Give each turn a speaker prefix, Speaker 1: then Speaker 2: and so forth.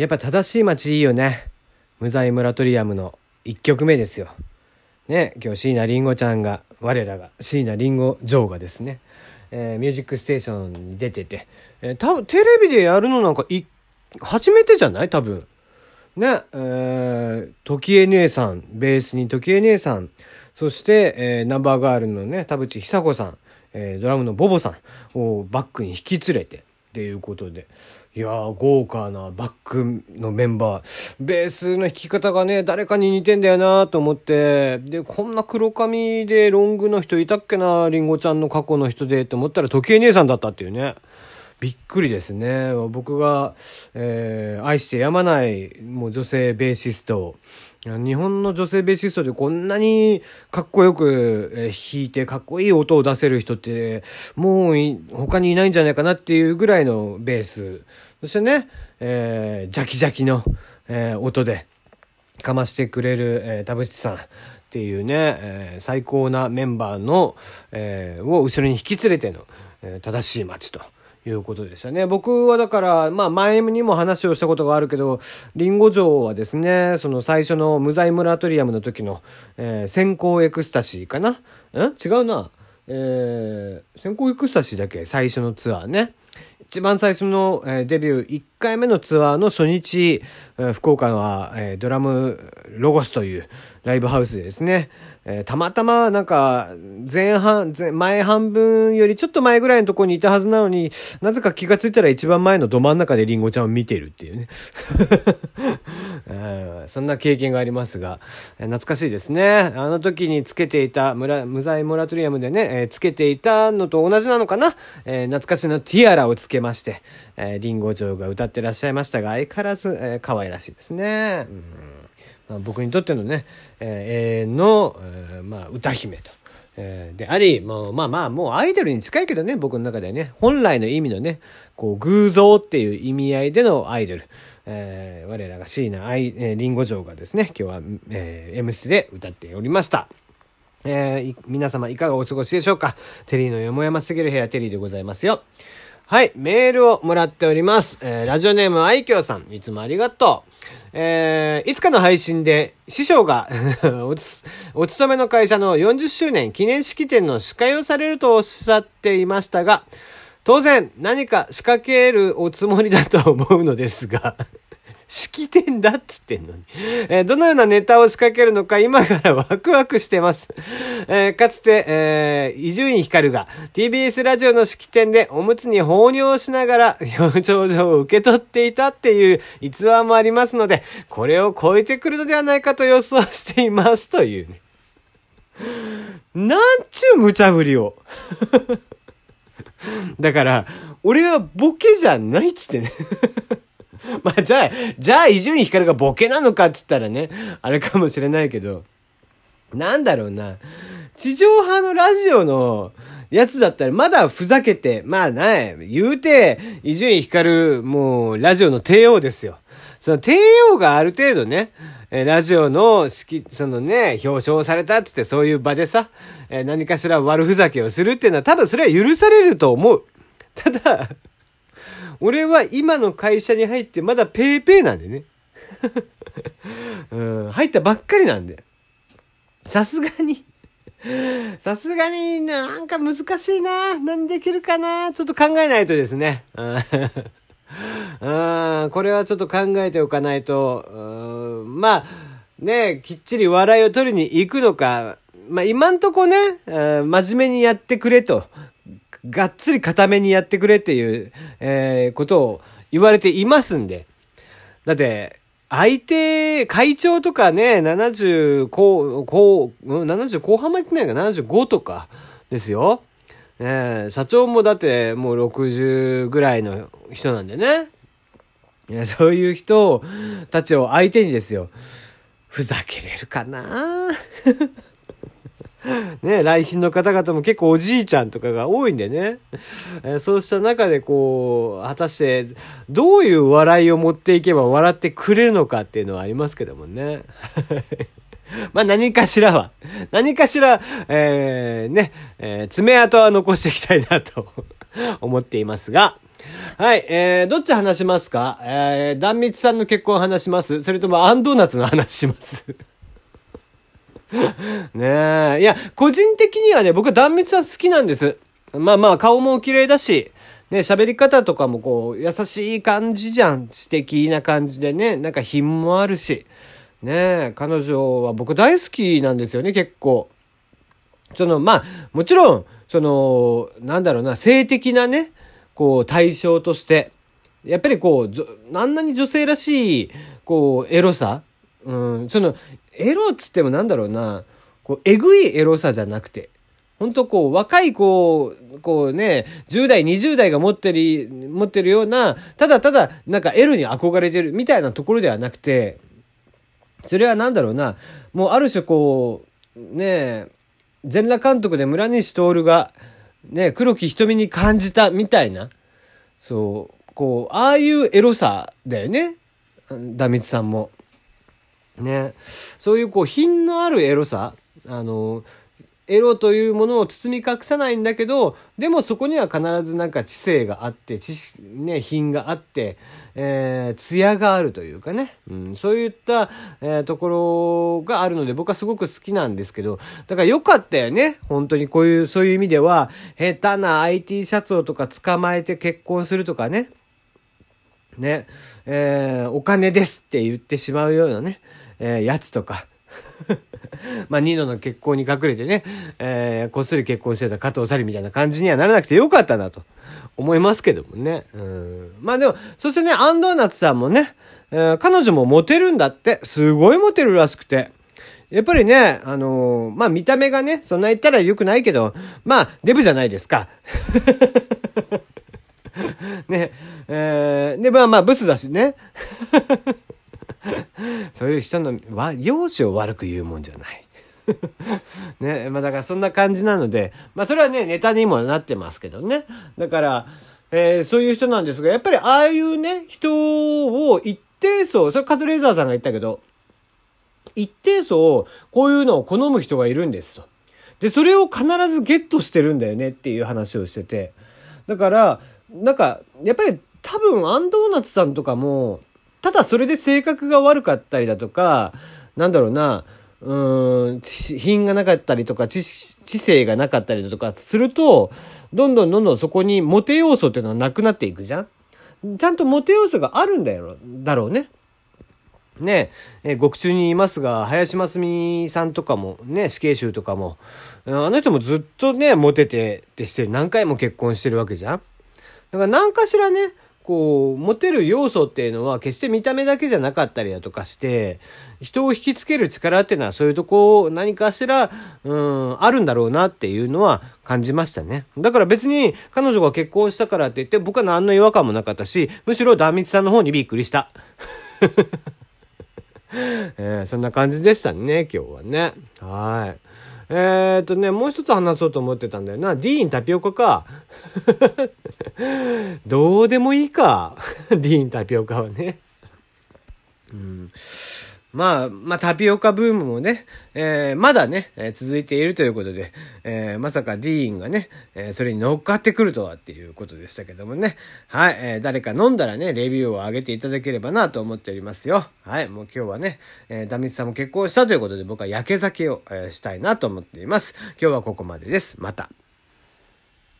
Speaker 1: やっぱ正しい街いいよね。無罪モラトリアムの1曲目ですよ。ね、今日椎名林檎ちゃんが、我らが椎名林檎女王がですね、えー、ミュージックステーションに出てて、えー、多分テレビでやるのなんかい、初めてじゃない？多分。ね、えー、時江姉さん、ベースに時江姉さん、そして、えー、ナンバーガールのね、田淵久子さん、えー、ドラムのボボさんをバックに引き連れて、っていうことで。いやー、豪華なバックのメンバー。ベースの弾き方がね、誰かに似てんだよなと思って。で、こんな黒髪でロングの人いたっけなりんごちゃんの過去の人でって思ったら時計姉さんだったっていうね。びっくりですね。僕が、えー、愛してやまない、もう女性ベーシスト。日本の女性ベーシストでこんなにかっこよく弾いてかっこいい音を出せる人ってもう他にいないんじゃないかなっていうぐらいのベース。そしてね、えー、ジャキジャキの、えー、音でかましてくれる、えー、田淵さんっていうね、えー、最高なメンバーの、えー、を後ろに引き連れての、えー、正しい街と。いうことでしたね。僕はだから、まあ前にも話をしたことがあるけど、林檎嬢はですね、その最初の無罪モラトリアムの時の、えー、先攻エクスタシーかな？ん？違うな。えー、先攻エクスタシーだっけ？最初のツアーね。一番最初の、デビュー1回目のツアーの初日、福岡は、ドラムロゴスというライブハウスでですね、たまたまなんか前半、前半分よりちょっと前ぐらいのところにいたはずなのに、なぜか気がついたら一番前のど真ん中でリンゴちゃんを見てるっていうね。そんな経験がありますが、懐かしいですね。あの時につけていた、無罪モラトリアムでね、えー、つけていたのと同じなのかな、えー、懐かしのティアラをつけまして、えー、リンゴ長が歌ってらっしゃいましたが、相変わらず、えー、可愛らしいですね。うんまあ、僕にとってのね、えー、永遠の、えー、まあ、歌姫と。えー、であり、もうまあまあ、もうアイドルに近いけどね、僕の中ではね、本来の意味のね、こう、偶像っていう意味合いでのアイドル。えー、我らが椎名愛、えー、リンゴ城がですね、今日は、えー、M ステで歌っておりました。えー、皆様いかがお過ごしでしょうか？テリーのよもやますぎる部屋テリーでございますよ。はい、メールをもらっております。えー、ラジオネーム愛嬌さん、いつもありがとう。えー、いつかの配信で師匠が おつ、お勤めの会社の40周年記念式典の司会をされるとおっしゃっていましたが、当然何か仕掛けるおつもりだと思うのですが式典だっつってんのに。えー、どのようなネタを仕掛けるのか今から ワクワクしてます。えー、かつて、え、伊集院光が TBS ラジオの式典でおむつに放尿しながら表情状を受け取っていたっていう逸話もありますので、これを超えてくるのではないかと予想していますというね。なんちゅう無茶ぶりを。だから、俺はボケじゃないっつってね。まあ、じゃあ、じゃあ、伊集院光がボケなのかっつったらね、あれかもしれないけど、なんだろうな。地上波のラジオのやつだったら、まだふざけて、まあない言うて、伊集院光、もう、ラジオの帝王ですよ。その帝王がある程度ね、えラジオの式、そのね、表彰されたっつってそういう場でさ、え何かしら悪ふざけをするっていうのは多分それは許されると思う。ただ、俺は今の会社に入ってまだペーペーなんでね。うん、入ったばっかりなんで。さすがにさすがになんか難しいな。何できるかな。ちょっと考えないとですね。うん、これはちょっと考えておかないと、まあ、ね、きっちり笑いを取りに行くのか、まあ今んとこね、真面目にやってくれとがっつり固めにやってくれっていう、えー、ことを言われていますんで。だって、相手、会長とかね、70後、後、70後半までってないか、75とかですよ。えー、社長もだってもう60ぐらいの人なんでね。いや、そういう人たちを相手にですよ。ふざけれるかな？ね、来賓の方々も結構おじいちゃんとかが多いんでね。え、そうした中でこう、果たしてどういう笑いを持っていけば笑ってくれるのかっていうのはありますけどもね。まあ何かしらは、何かしら、えー、ね、えー、爪痕は残していきたいなと思っていますが、はい、えー、どっち話しますか？えー、断蜜さんの結婚話します？それともアンドーナツの話します？ねえ。いや、個人的にはね、僕断蜜さん好きなんです。まあまあ、顔も綺麗だし、ね、喋り方とかもこう、優しい感じじゃん。素敵な感じでね、なんか品もあるし。ねえ彼女は僕大好きなんですよね、結構。その、まあ、もちろん、その、なんだろうな、性的なね、こう、対象として、やっぱりこう、あんなに女性らしい、こう、エロさうん、その、エロっつってもなんだろうな、こう、えぐいエロさじゃなくて、本当こう、若い子、こうね、10代、20代が持ってる、持ってるような、ただただ、なんかエロに憧れてるみたいなところではなくて、それはなんだろうな、もうある種こう、ね全裸監督で村西徹が、ね、黒木瞳に感じたみたいな、そう、こう、ああいうエロさだよね。ダミツさんも。ね。そういうこう品のあるエロさ、あの、エロというものを包み隠さないんだけど、でもそこには必ずなんか知性があって、知識、ね、品があって、えー、艶があるというかね、うん、そういった、えー、ところがあるので僕はすごく好きなんですけど、だから良かったよね。本当にこういう、そういう意味では、下手な IT シャツをとか捕まえて結婚するとかね、ね、えー、お金ですって言ってしまうようなね、え、やつとか まあ、ニノの結婚に隠れてね、えー、こっそり結婚してた加藤紗里みたいな感じにはならなくてよかったなと思いますけどもね。うん。まあでも、そしてね、アンドーナツさんもね、えー、彼女もモテるんだって、すごいモテるらしくて。やっぱりね、あのー、まあ見た目がね、そんな言ったら良くないけど、まあ、デブじゃないですか。ね、えー、で、まあまあ、ブスだしね。そういう人のは容姿を悪く言うもんじゃない。ね、まあだからそんな感じなので、まあそれはね、ネタにもなってますけどね。だから、えー、そういう人なんですが、やっぱりああいうね、人を一定層、それカズレーザーさんが言ったけど、一定層、こういうのを好む人がいるんですと。で、それを必ずゲットしてるんだよねっていう話をしてて。だから、なんか、やっぱり多分アンドーナツさんとかも、ただそれで性格が悪かったりだとか、なんだろうな、うん、品がなかったりとか知、知性がなかったりだとかすると、どんどんどんどんそこにモテ要素っていうのはなくなっていくじゃんちゃんとモテ要素があるんだよ、だろうね。ねえ、獄中にいますが、林真澄さんとかも、ね、死刑囚とかも、あの人もずっとね、モテてってして何回も結婚してるわけじゃんだから何かしらね、こう、持てる要素っていうのは決して見た目だけじゃなかったりだとかして、人を引きつける力っていうのはそういうとこ何かしら、うん、あるんだろうなっていうのは感じましたね。だから別に彼女が結婚したからって言って僕は何の違和感もなかったし、むしろ壇蜜さんの方にびっくりした。えー、そんな感じでしたね、今日はね。はい。えー、っとね、もう一つ話そうと思ってたんだよな。ディーンタピオカか。どうでもいいか。ディーンタピオカはね。うん。まあ、まあ、タピオカブームもね、えー、まだね、えー、続いているということで、えー、まさかディーンがね、えそれに乗っかってくるとはっていうことでしたけどもね。はい、え誰か飲んだらね、レビューを上げていただければなと思っておりますよ。はい、もう今日はね、えダミツさんも結婚したということで、僕は焼け酒を、えしたいなと思っています。今日はここまでです。また。